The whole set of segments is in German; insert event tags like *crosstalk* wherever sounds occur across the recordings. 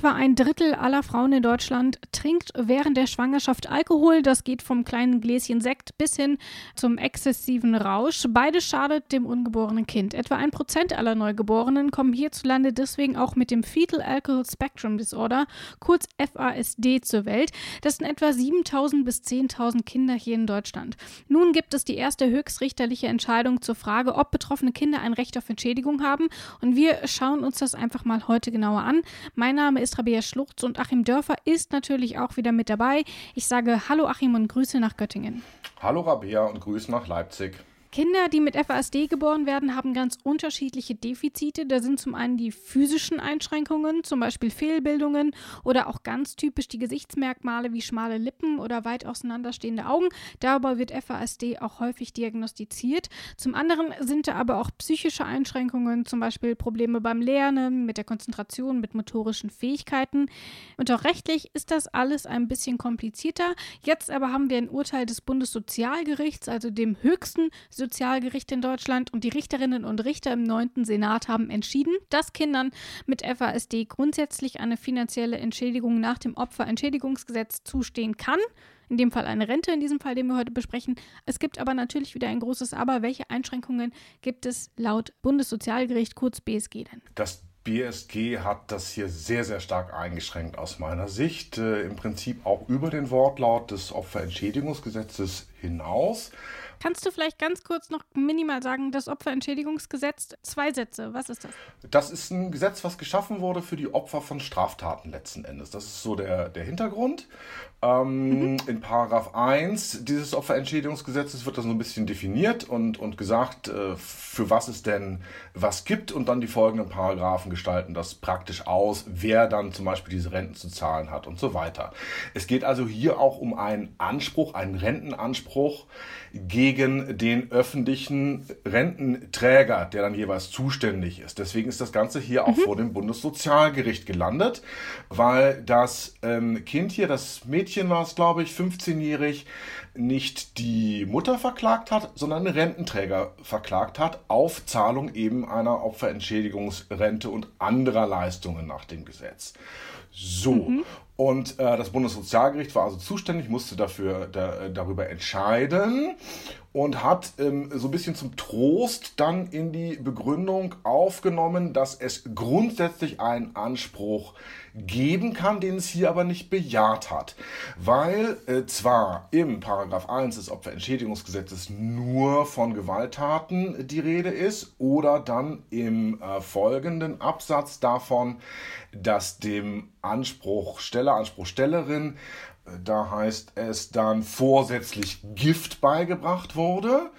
Etwa ein Drittel aller Frauen in Deutschland trinkt während der Schwangerschaft Alkohol. Das geht vom kleinen Gläschen Sekt bis hin zum exzessiven Rausch. Beides schadet dem ungeborenen Kind. Etwa ein Prozent aller Neugeborenen kommen hierzulande deswegen auch mit dem Fetal Alcohol Spectrum Disorder, kurz FASD, zur Welt. Das sind etwa 7000 bis 10.000 Kinder hier in Deutschland. Nun gibt es die erste höchstrichterliche Entscheidung zur Frage, ob betroffene Kinder ein Recht auf Entschädigung haben. Und wir schauen uns das einfach mal heute genauer an. Mein Name ist Rabea Schluchz und Achim Dörfer ist natürlich auch wieder mit dabei. Ich sage Hallo Achim und Grüße nach Göttingen. Hallo Rabea und Grüße nach Leipzig. Kinder, die mit FASD geboren werden, haben ganz unterschiedliche Defizite. Da sind zum einen die physischen Einschränkungen, zum Beispiel Fehlbildungen oder auch ganz typisch die Gesichtsmerkmale wie schmale Lippen oder weit auseinanderstehende Augen. Darüber wird FASD auch häufig diagnostiziert. Zum anderen sind da aber auch psychische Einschränkungen, zum Beispiel Probleme beim Lernen, mit der Konzentration, mit motorischen Fähigkeiten. Und auch rechtlich ist das alles ein bisschen komplizierter. Jetzt aber haben wir ein Urteil des Bundessozialgerichts, also dem höchsten Sozialgericht in Deutschland und die Richterinnen und Richter im 9. Senat haben entschieden, dass Kindern mit FASD grundsätzlich eine finanzielle Entschädigung nach dem Opferentschädigungsgesetz zustehen kann. In dem Fall eine Rente, in diesem Fall, den wir heute besprechen. Es gibt aber natürlich wieder ein großes Aber. Welche Einschränkungen gibt es laut Bundessozialgericht, kurz BSG denn? Das BSG hat das hier sehr, sehr stark eingeschränkt aus meiner Sicht. Äh, Im Prinzip auch über den Wortlaut des Opferentschädigungsgesetzes hinaus. Kannst du vielleicht ganz kurz noch minimal sagen, das Opferentschädigungsgesetz, zwei Sätze, was ist das? Das ist ein Gesetz, was geschaffen wurde für die Opfer von Straftaten letzten Endes. Das ist so der, der Hintergrund. Ähm, mhm. In Paragraph 1 dieses Opferentschädigungsgesetzes wird das so ein bisschen definiert und, und gesagt, äh, für was es denn was gibt und dann die folgenden Paragraphen gestalten das praktisch aus, wer dann zum Beispiel diese Renten zu zahlen hat und so weiter. Es geht also hier auch um einen Anspruch, einen Rentenanspruch gegen den öffentlichen Rententräger, der dann jeweils zuständig ist. Deswegen ist das Ganze hier auch mhm. vor dem Bundessozialgericht gelandet, weil das ähm, Kind hier, das Mädchen war es, glaube ich, 15-jährig, nicht die Mutter verklagt hat, sondern den Rententräger verklagt hat auf Zahlung eben einer Opferentschädigungsrente und anderer Leistungen nach dem Gesetz. So. Mhm. Und äh, das Bundessozialgericht war also zuständig, musste dafür da, äh, darüber entscheiden und hat ähm, so ein bisschen zum Trost dann in die Begründung aufgenommen, dass es grundsätzlich einen Anspruch geben kann, den es hier aber nicht bejaht hat. Weil äh, zwar im Paragraph 1 des Opferentschädigungsgesetzes nur von Gewalttaten die Rede ist oder dann im äh, folgenden Absatz davon, dass dem Anspruchsteller, Anspruchstellerin da heißt es dann vorsätzlich Gift beigebracht wurde.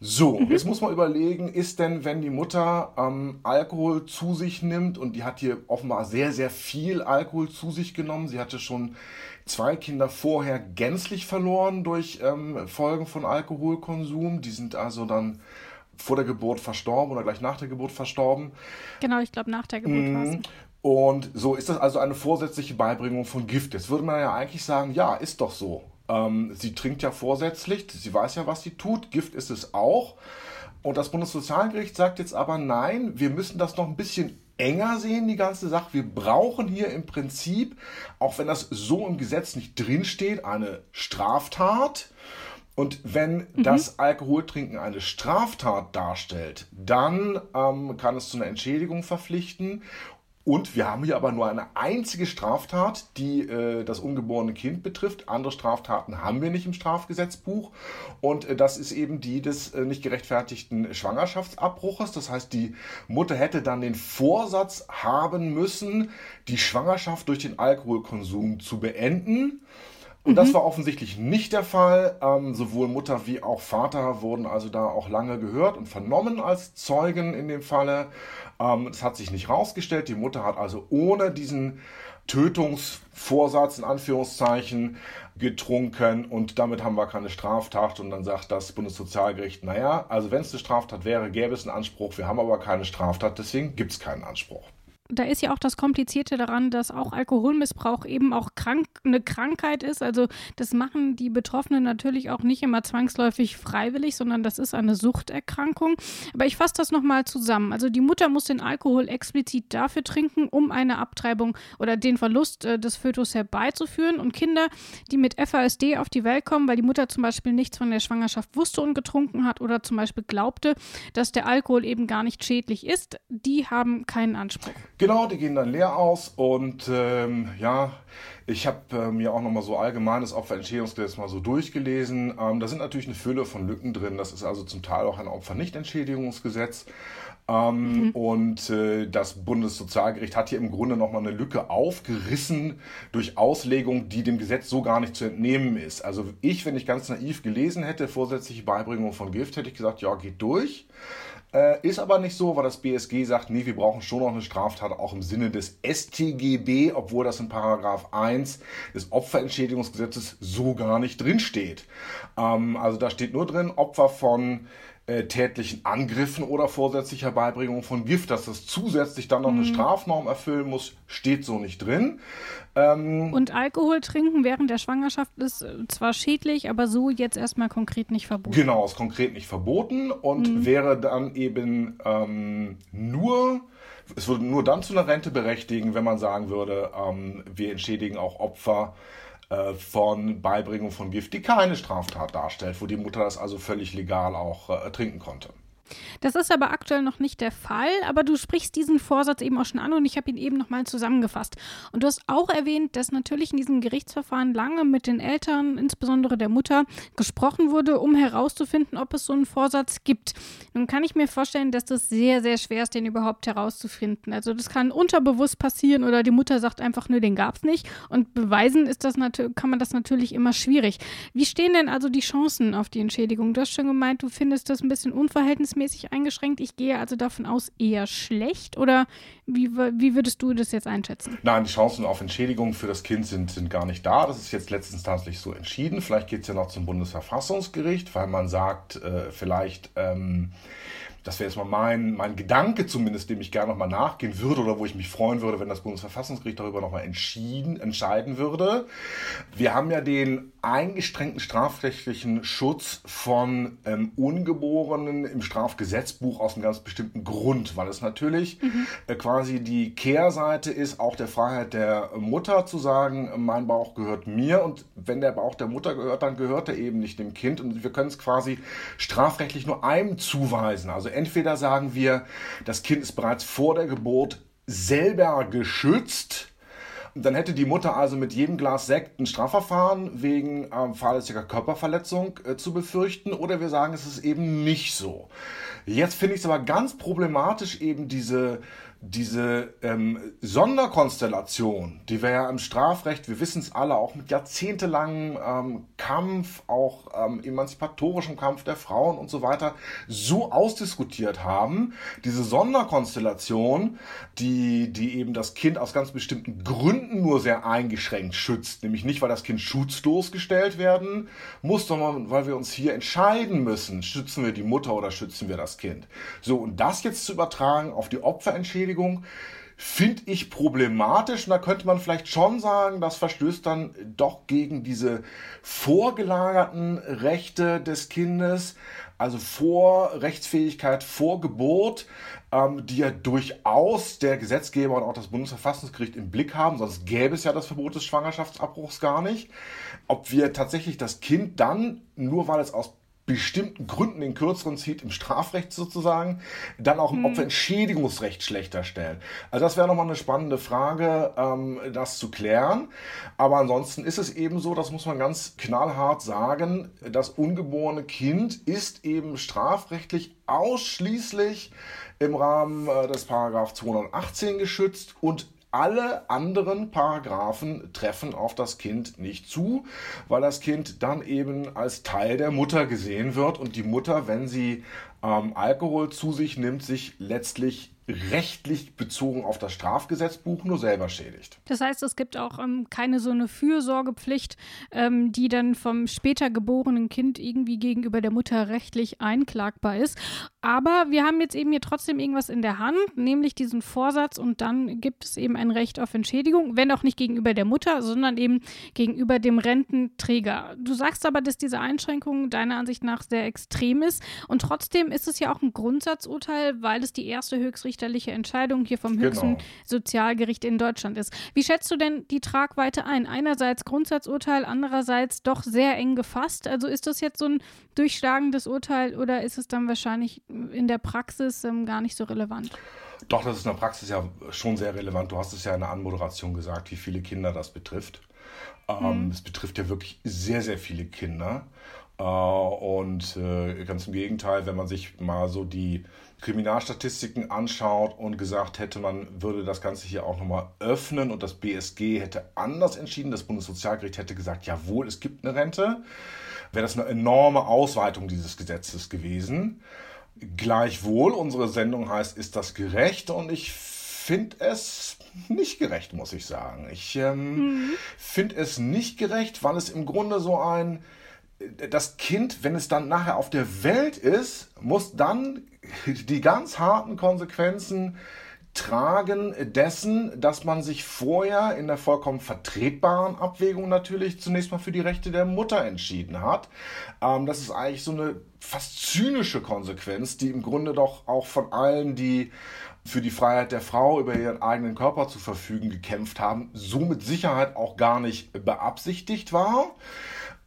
So, mhm. jetzt muss man überlegen, ist denn, wenn die Mutter ähm, Alkohol zu sich nimmt und die hat hier offenbar sehr, sehr viel Alkohol zu sich genommen. Sie hatte schon zwei Kinder vorher gänzlich verloren durch ähm, Folgen von Alkoholkonsum. Die sind also dann vor der Geburt verstorben oder gleich nach der Geburt verstorben. Genau, ich glaube nach der Geburt mhm. war es. Und so ist das also eine vorsätzliche Beibringung von Gift. Jetzt würde man ja eigentlich sagen, ja, ist doch so. Ähm, sie trinkt ja vorsätzlich, sie weiß ja, was sie tut, Gift ist es auch. Und das Bundessozialgericht sagt jetzt aber, nein, wir müssen das noch ein bisschen enger sehen, die ganze Sache. Wir brauchen hier im Prinzip, auch wenn das so im Gesetz nicht drinsteht, eine Straftat. Und wenn mhm. das Alkoholtrinken eine Straftat darstellt, dann ähm, kann es zu einer Entschädigung verpflichten. Und wir haben hier aber nur eine einzige Straftat, die äh, das ungeborene Kind betrifft. Andere Straftaten haben wir nicht im Strafgesetzbuch. Und äh, das ist eben die des äh, nicht gerechtfertigten Schwangerschaftsabbruches. Das heißt, die Mutter hätte dann den Vorsatz haben müssen, die Schwangerschaft durch den Alkoholkonsum zu beenden. Und das mhm. war offensichtlich nicht der Fall. Ähm, sowohl Mutter wie auch Vater wurden also da auch lange gehört und vernommen als Zeugen in dem Falle. Ähm, das hat sich nicht rausgestellt. Die Mutter hat also ohne diesen Tötungsvorsatz in Anführungszeichen getrunken und damit haben wir keine Straftat und dann sagt das Bundessozialgericht, naja, also wenn es eine Straftat wäre, gäbe es einen Anspruch, wir haben aber keine Straftat, deswegen gibt es keinen Anspruch. Da ist ja auch das Komplizierte daran, dass auch Alkoholmissbrauch eben auch krank, eine Krankheit ist. Also das machen die Betroffenen natürlich auch nicht immer zwangsläufig freiwillig, sondern das ist eine Suchterkrankung. Aber ich fasse das nochmal zusammen. Also die Mutter muss den Alkohol explizit dafür trinken, um eine Abtreibung oder den Verlust äh, des Fötus herbeizuführen. Und Kinder, die mit FASD auf die Welt kommen, weil die Mutter zum Beispiel nichts von der Schwangerschaft wusste und getrunken hat oder zum Beispiel glaubte, dass der Alkohol eben gar nicht schädlich ist, die haben keinen Anspruch. Genau, die gehen dann leer aus und ähm, ja, ich habe äh, mir auch nochmal so allgemein das Opferentschädigungsgesetz mal so durchgelesen. Ähm, da sind natürlich eine Fülle von Lücken drin. Das ist also zum Teil auch ein Opfernichtentschädigungsgesetz. Ähm, mhm. Und äh, das Bundessozialgericht hat hier im Grunde nochmal eine Lücke aufgerissen durch Auslegung, die dem Gesetz so gar nicht zu entnehmen ist. Also ich, wenn ich ganz naiv gelesen hätte, vorsätzliche Beibringung von Gift, hätte ich gesagt, ja, geht durch. Äh, ist aber nicht so, weil das BSG sagt, nee, wir brauchen schon noch eine Straftat auch im Sinne des StGB, obwohl das in Paragraph 1 des Opferentschädigungsgesetzes so gar nicht drinsteht. Ähm, also da steht nur drin, Opfer von äh, tätlichen Angriffen oder vorsätzlicher Beibringung von Gift, dass das zusätzlich dann noch eine mhm. Strafnorm erfüllen muss, steht so nicht drin. Ähm, und Alkohol trinken während der Schwangerschaft ist äh, zwar schädlich, aber so jetzt erstmal konkret nicht verboten. Genau, ist konkret nicht verboten und mhm. wäre dann eben ähm, nur es würde nur dann zu einer Rente berechtigen, wenn man sagen würde, ähm, wir entschädigen auch Opfer äh, von Beibringung von Gift, die keine Straftat darstellt, wo die Mutter das also völlig legal auch äh, trinken konnte. Das ist aber aktuell noch nicht der Fall, aber du sprichst diesen Vorsatz eben auch schon an und ich habe ihn eben nochmal zusammengefasst. Und du hast auch erwähnt, dass natürlich in diesem Gerichtsverfahren lange mit den Eltern, insbesondere der Mutter, gesprochen wurde, um herauszufinden, ob es so einen Vorsatz gibt. Nun kann ich mir vorstellen, dass das sehr, sehr schwer ist, den überhaupt herauszufinden. Also das kann unterbewusst passieren oder die Mutter sagt einfach, nö, den gab es nicht. Und beweisen ist das kann man das natürlich immer schwierig. Wie stehen denn also die Chancen auf die Entschädigung? Du hast schon gemeint, du findest das ein bisschen unverhältnismäßig verhältnismäßig eingeschränkt. Ich gehe also davon aus, eher schlecht. Oder wie, wie würdest du das jetzt einschätzen? Nein, die Chancen auf Entschädigung für das Kind sind, sind gar nicht da. Das ist jetzt letztinstanzlich so entschieden. Vielleicht geht es ja noch zum Bundesverfassungsgericht, weil man sagt, äh, vielleicht. Ähm, das wäre jetzt mal mein, mein Gedanke zumindest, dem ich gerne nochmal nachgehen würde oder wo ich mich freuen würde, wenn das Bundesverfassungsgericht darüber nochmal entschieden, entscheiden würde. Wir haben ja den eingeschränkten strafrechtlichen Schutz von ähm, Ungeborenen im Strafgesetzbuch aus einem ganz bestimmten Grund, weil es natürlich mhm. äh, quasi die Kehrseite ist, auch der Freiheit der Mutter zu sagen, mein Bauch gehört mir und wenn der Bauch der Mutter gehört, dann gehört er eben nicht dem Kind und wir können es quasi strafrechtlich nur einem zuweisen. Also entweder sagen wir, das Kind ist bereits vor der Geburt selber geschützt, dann hätte die Mutter also mit jedem Glas Sekt ein Strafverfahren wegen ähm, fahrlässiger Körperverletzung äh, zu befürchten. Oder wir sagen, es ist eben nicht so. Jetzt finde ich es aber ganz problematisch, eben diese diese ähm, Sonderkonstellation, die wir ja im Strafrecht, wir wissen es alle, auch mit jahrzehntelangem ähm, Kampf, auch ähm, emanzipatorischem Kampf der Frauen und so weiter, so ausdiskutiert haben, diese Sonderkonstellation, die, die eben das Kind aus ganz bestimmten Gründen nur sehr eingeschränkt schützt, nämlich nicht, weil das Kind schutzlos gestellt werden muss, sondern weil wir uns hier entscheiden müssen, schützen wir die Mutter oder schützen wir das Kind. So, und das jetzt zu übertragen auf die Opferentschädigung, Entschädigung finde ich problematisch. Und da könnte man vielleicht schon sagen, das verstößt dann doch gegen diese vorgelagerten Rechte des Kindes, also vor Rechtsfähigkeit, vor Geburt, ähm, die ja durchaus der Gesetzgeber und auch das Bundesverfassungsgericht im Blick haben, sonst gäbe es ja das Verbot des Schwangerschaftsabbruchs gar nicht. Ob wir tatsächlich das Kind dann, nur weil es aus bestimmten Gründen den kürzeren zieht, im Strafrecht sozusagen, dann auch im hm. Opferentschädigungsrecht schlechter stellen. Also das wäre nochmal eine spannende Frage, ähm, das zu klären. Aber ansonsten ist es eben so, das muss man ganz knallhart sagen, das ungeborene Kind ist eben strafrechtlich ausschließlich im Rahmen äh, des Paragraph 218 geschützt und alle anderen Paragraphen treffen auf das Kind nicht zu, weil das Kind dann eben als Teil der Mutter gesehen wird und die Mutter, wenn sie ähm, Alkohol zu sich nimmt, sich letztlich rechtlich bezogen auf das Strafgesetzbuch nur selber schädigt. Das heißt, es gibt auch ähm, keine so eine Fürsorgepflicht, ähm, die dann vom später geborenen Kind irgendwie gegenüber der Mutter rechtlich einklagbar ist. Aber wir haben jetzt eben hier trotzdem irgendwas in der Hand, nämlich diesen Vorsatz und dann gibt es eben ein Recht auf Entschädigung, wenn auch nicht gegenüber der Mutter, sondern eben gegenüber dem Rententräger. Du sagst aber, dass diese Einschränkung deiner Ansicht nach sehr extrem ist und trotzdem ist es ja auch ein Grundsatzurteil, weil es die erste höchstrichterliche Entscheidung hier vom höchsten genau. Sozialgericht in Deutschland ist. Wie schätzt du denn die Tragweite ein? Einerseits Grundsatzurteil, andererseits doch sehr eng gefasst. Also ist das jetzt so ein durchschlagendes Urteil oder ist es dann wahrscheinlich in der Praxis ähm, gar nicht so relevant. Doch, das ist in der Praxis ja schon sehr relevant. Du hast es ja in der Anmoderation gesagt, wie viele Kinder das betrifft. Ähm, mhm. Es betrifft ja wirklich sehr, sehr viele Kinder. Äh, und äh, ganz im Gegenteil, wenn man sich mal so die Kriminalstatistiken anschaut und gesagt hätte, man würde das Ganze hier auch nochmal öffnen und das BSG hätte anders entschieden, das Bundessozialgericht hätte gesagt, jawohl, es gibt eine Rente, wäre das eine enorme Ausweitung dieses Gesetzes gewesen. Gleichwohl, unsere Sendung heißt, ist das gerecht? Und ich finde es nicht gerecht, muss ich sagen. Ich ähm, mhm. finde es nicht gerecht, weil es im Grunde so ein, das Kind, wenn es dann nachher auf der Welt ist, muss dann *laughs* die ganz harten Konsequenzen tragen dessen, dass man sich vorher in der vollkommen vertretbaren Abwägung natürlich zunächst mal für die Rechte der Mutter entschieden hat. Ähm, das ist eigentlich so eine fast zynische Konsequenz, die im Grunde doch auch von allen, die für die Freiheit der Frau über ihren eigenen Körper zu verfügen gekämpft haben, so mit Sicherheit auch gar nicht beabsichtigt war.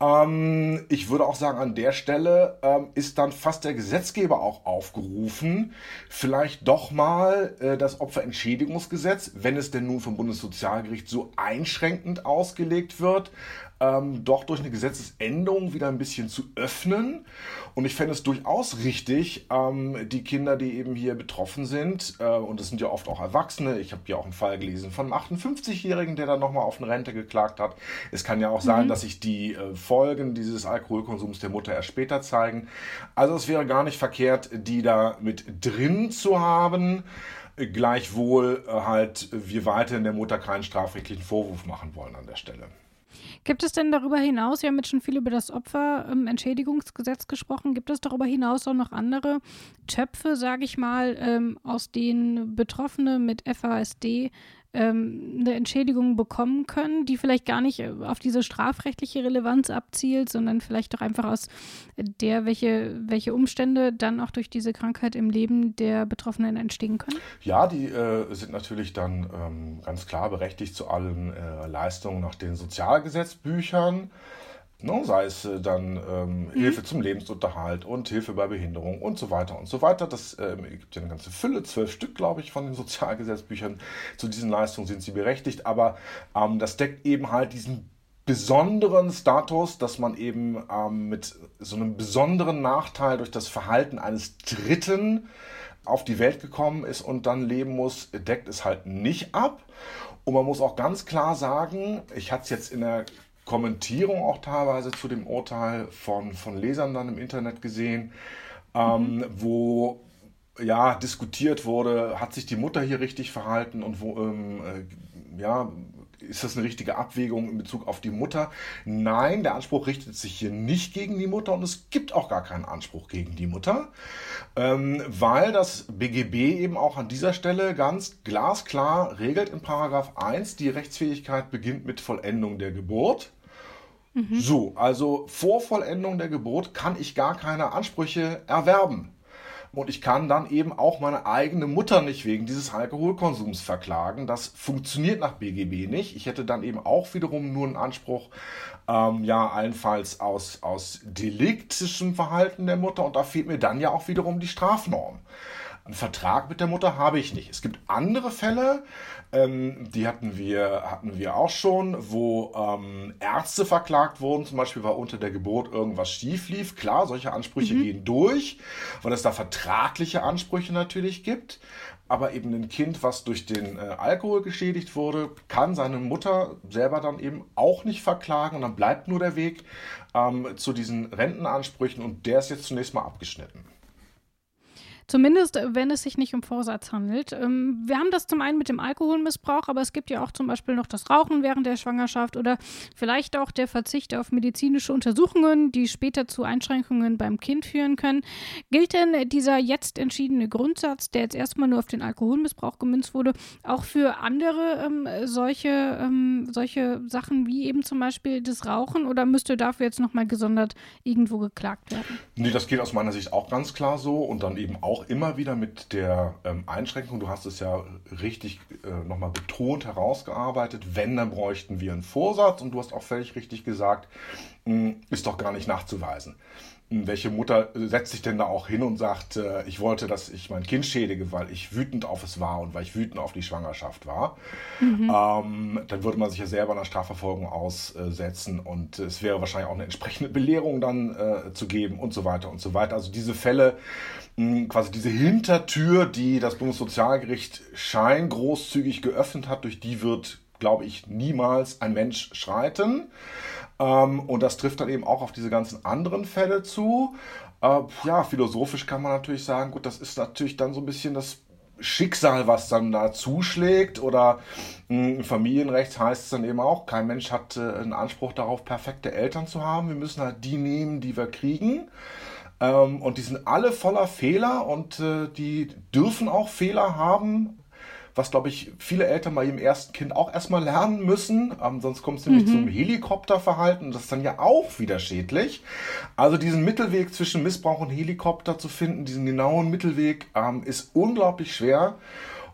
Ähm, ich würde auch sagen, an der Stelle ähm, ist dann fast der Gesetzgeber auch aufgerufen, vielleicht doch mal äh, das Opferentschädigungsgesetz, wenn es denn nun vom Bundessozialgericht so einschränkend ausgelegt wird, ähm, doch durch eine Gesetzesänderung wieder ein bisschen zu öffnen. Und ich fände es durchaus richtig, ähm, die Kinder, die eben hier betroffen sind, äh, und das sind ja oft auch Erwachsene, ich habe ja auch einen Fall gelesen von einem 58-Jährigen, der dann nochmal auf eine Rente geklagt hat. Es kann ja auch sein, mhm. dass sich die äh, Folgen dieses Alkoholkonsums der Mutter erst später zeigen. Also es wäre gar nicht verkehrt, die da mit drin zu haben. Gleichwohl äh, halt wir weiterhin der Mutter keinen strafrechtlichen Vorwurf machen wollen an der Stelle. Gibt es denn darüber hinaus, wir haben jetzt schon viel über das Opferentschädigungsgesetz ähm, gesprochen, gibt es darüber hinaus auch noch andere Töpfe, sage ich mal, ähm, aus denen Betroffene mit FASD ähm, eine Entschädigung bekommen können, die vielleicht gar nicht äh, auf diese strafrechtliche Relevanz abzielt, sondern vielleicht auch einfach aus der, welche, welche Umstände dann auch durch diese Krankheit im Leben der Betroffenen entstehen können? Ja, die äh, sind natürlich dann ähm, ganz klar berechtigt zu allen äh, Leistungen nach den Sozialgesetzbüchern. Ne, sei es äh, dann ähm, mhm. Hilfe zum Lebensunterhalt und Hilfe bei Behinderung und so weiter und so weiter. Das ähm, gibt ja eine ganze Fülle, zwölf Stück, glaube ich, von den Sozialgesetzbüchern. Zu diesen Leistungen sind sie berechtigt, aber ähm, das deckt eben halt diesen besonderen Status, dass man eben ähm, mit so einem besonderen Nachteil durch das Verhalten eines Dritten auf die Welt gekommen ist und dann leben muss, deckt es halt nicht ab. Und man muss auch ganz klar sagen, ich hatte es jetzt in der Kommentierung auch teilweise zu dem Urteil von, von Lesern dann im Internet gesehen, ähm, mhm. wo ja diskutiert wurde, hat sich die Mutter hier richtig verhalten und wo ähm, äh, ja ist das eine richtige Abwägung in Bezug auf die Mutter? Nein, der Anspruch richtet sich hier nicht gegen die Mutter und es gibt auch gar keinen Anspruch gegen die Mutter, ähm, weil das BGB eben auch an dieser Stelle ganz glasklar regelt in Paragraph 1, die Rechtsfähigkeit beginnt mit Vollendung der Geburt. Mhm. So, also vor Vollendung der Geburt kann ich gar keine Ansprüche erwerben. Und ich kann dann eben auch meine eigene Mutter nicht wegen dieses Alkoholkonsums verklagen. Das funktioniert nach BGB nicht. Ich hätte dann eben auch wiederum nur einen Anspruch, ähm, ja, allenfalls aus, aus deliktischem Verhalten der Mutter. Und da fehlt mir dann ja auch wiederum die Strafnorm. Einen Vertrag mit der Mutter habe ich nicht. Es gibt andere Fälle, ähm, die hatten wir, hatten wir auch schon, wo ähm, Ärzte verklagt wurden, zum Beispiel, weil unter der Geburt irgendwas schief lief. Klar, solche Ansprüche mhm. gehen durch, weil es da vertragliche Ansprüche natürlich gibt. Aber eben ein Kind, was durch den äh, Alkohol geschädigt wurde, kann seine Mutter selber dann eben auch nicht verklagen. Und dann bleibt nur der Weg ähm, zu diesen Rentenansprüchen und der ist jetzt zunächst mal abgeschnitten. Zumindest, äh, wenn es sich nicht um Vorsatz handelt. Ähm, wir haben das zum einen mit dem Alkoholmissbrauch, aber es gibt ja auch zum Beispiel noch das Rauchen während der Schwangerschaft oder vielleicht auch der Verzicht auf medizinische Untersuchungen, die später zu Einschränkungen beim Kind führen können. Gilt denn dieser jetzt entschiedene Grundsatz, der jetzt erstmal nur auf den Alkoholmissbrauch gemünzt wurde, auch für andere ähm, solche, ähm, solche Sachen wie eben zum Beispiel das Rauchen oder müsste dafür jetzt nochmal gesondert irgendwo geklagt werden? Nee, das geht aus meiner Sicht auch ganz klar so und dann eben auch immer wieder mit der ähm, Einschränkung, du hast es ja richtig äh, nochmal betont herausgearbeitet, wenn, dann bräuchten wir einen Vorsatz und du hast auch völlig richtig gesagt, mh, hm, ist doch gar nicht nachzuweisen welche Mutter setzt sich denn da auch hin und sagt, äh, ich wollte, dass ich mein Kind schädige, weil ich wütend auf es war und weil ich wütend auf die Schwangerschaft war. Mhm. Ähm, dann würde man sich ja selber einer Strafverfolgung aussetzen und es wäre wahrscheinlich auch eine entsprechende Belehrung dann äh, zu geben und so weiter und so weiter. Also diese Fälle, mh, quasi diese Hintertür, die das Bundessozialgericht scheingroßzügig geöffnet hat, durch die wird, glaube ich, niemals ein Mensch schreiten. Ähm, und das trifft dann eben auch auf diese ganzen anderen Fälle zu. Äh, ja, philosophisch kann man natürlich sagen, gut, das ist natürlich dann so ein bisschen das Schicksal, was dann da zuschlägt. Oder mh, im Familienrecht heißt es dann eben auch, kein Mensch hat äh, einen Anspruch darauf, perfekte Eltern zu haben. Wir müssen halt die nehmen, die wir kriegen. Ähm, und die sind alle voller Fehler und äh, die dürfen auch Fehler haben was, glaube ich, viele Eltern bei ihrem ersten Kind auch erstmal lernen müssen. Ähm, sonst kommt es nämlich mhm. zum Helikopterverhalten. Das ist dann ja auch wieder schädlich. Also diesen Mittelweg zwischen Missbrauch und Helikopter zu finden, diesen genauen Mittelweg, ähm, ist unglaublich schwer.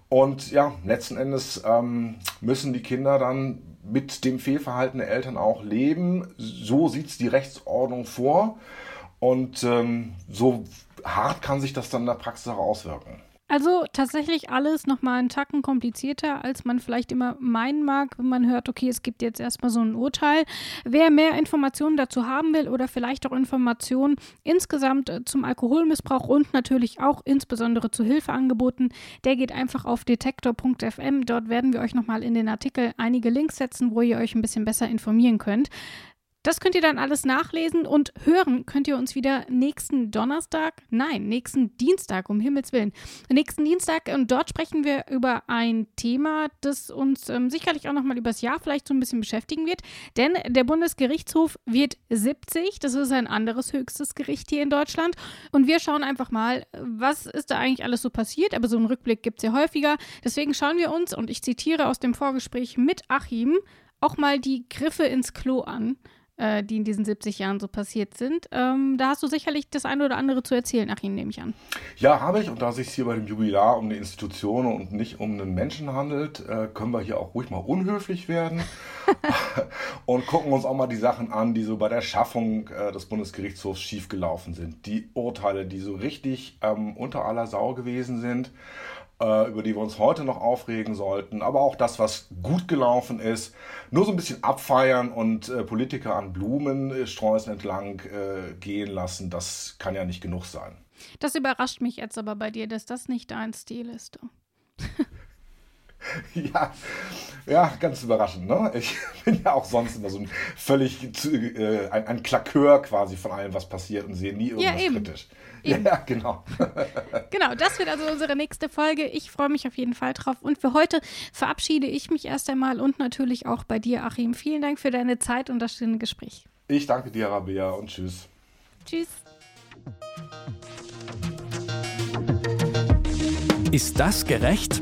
Und ja, letzten Endes ähm, müssen die Kinder dann mit dem Fehlverhalten der Eltern auch leben. So sieht es die Rechtsordnung vor. Und ähm, so hart kann sich das dann in der Praxis auch auswirken. Also tatsächlich alles nochmal einen Tacken komplizierter, als man vielleicht immer meinen mag, wenn man hört, okay, es gibt jetzt erstmal so ein Urteil. Wer mehr Informationen dazu haben will oder vielleicht auch Informationen insgesamt äh, zum Alkoholmissbrauch und natürlich auch insbesondere zu Hilfeangeboten, der geht einfach auf detektor.fm. Dort werden wir euch nochmal in den Artikel einige Links setzen, wo ihr euch ein bisschen besser informieren könnt. Das könnt ihr dann alles nachlesen und hören könnt ihr uns wieder nächsten Donnerstag, nein, nächsten Dienstag, um Himmels Willen. Nächsten Dienstag und dort sprechen wir über ein Thema, das uns ähm, sicherlich auch nochmal übers Jahr vielleicht so ein bisschen beschäftigen wird. Denn der Bundesgerichtshof wird 70, das ist ein anderes höchstes Gericht hier in Deutschland. Und wir schauen einfach mal, was ist da eigentlich alles so passiert. Aber so einen Rückblick gibt es ja häufiger. Deswegen schauen wir uns, und ich zitiere aus dem Vorgespräch mit Achim, auch mal die Griffe ins Klo an äh, die in diesen 70 Jahren so passiert sind. Ähm, da hast du sicherlich das eine oder andere zu erzählen, nach Ihnen nehme ich an. Ja, habe ich. Und da es sich hier bei dem Jubilar um eine Institution und nicht um einen Menschen handelt, äh, können wir hier auch ruhig mal unhöflich werden *laughs* *laughs* und gucken uns auch mal die Sachen an, die so bei der Schaffung äh, des Bundesgerichtshofs schiefgelaufen sind. Die Urteile, die so richtig ähm, unter aller Sau gewesen sind über die wir uns heute noch aufregen sollten, aber auch das, was gut gelaufen ist, nur so ein bisschen abfeiern und äh, Politiker an Blumensträußen entlang äh, gehen lassen, das kann ja nicht genug sein. Das überrascht mich jetzt aber bei dir, dass das nicht dein Stil ist. *laughs* *laughs* Ja, ja, ganz überraschend. Ne? Ich *laughs* bin ja auch sonst immer so ein völlig äh, ein, ein Klakeur quasi von allem, was passiert und sehe nie irgendwas ja, eben. kritisch. *laughs* Eben. Ja, genau. genau, das wird also unsere nächste Folge. Ich freue mich auf jeden Fall drauf. Und für heute verabschiede ich mich erst einmal und natürlich auch bei dir, Achim. Vielen Dank für deine Zeit und das schöne Gespräch. Ich danke dir, Rabea, und tschüss. Tschüss. Ist das gerecht?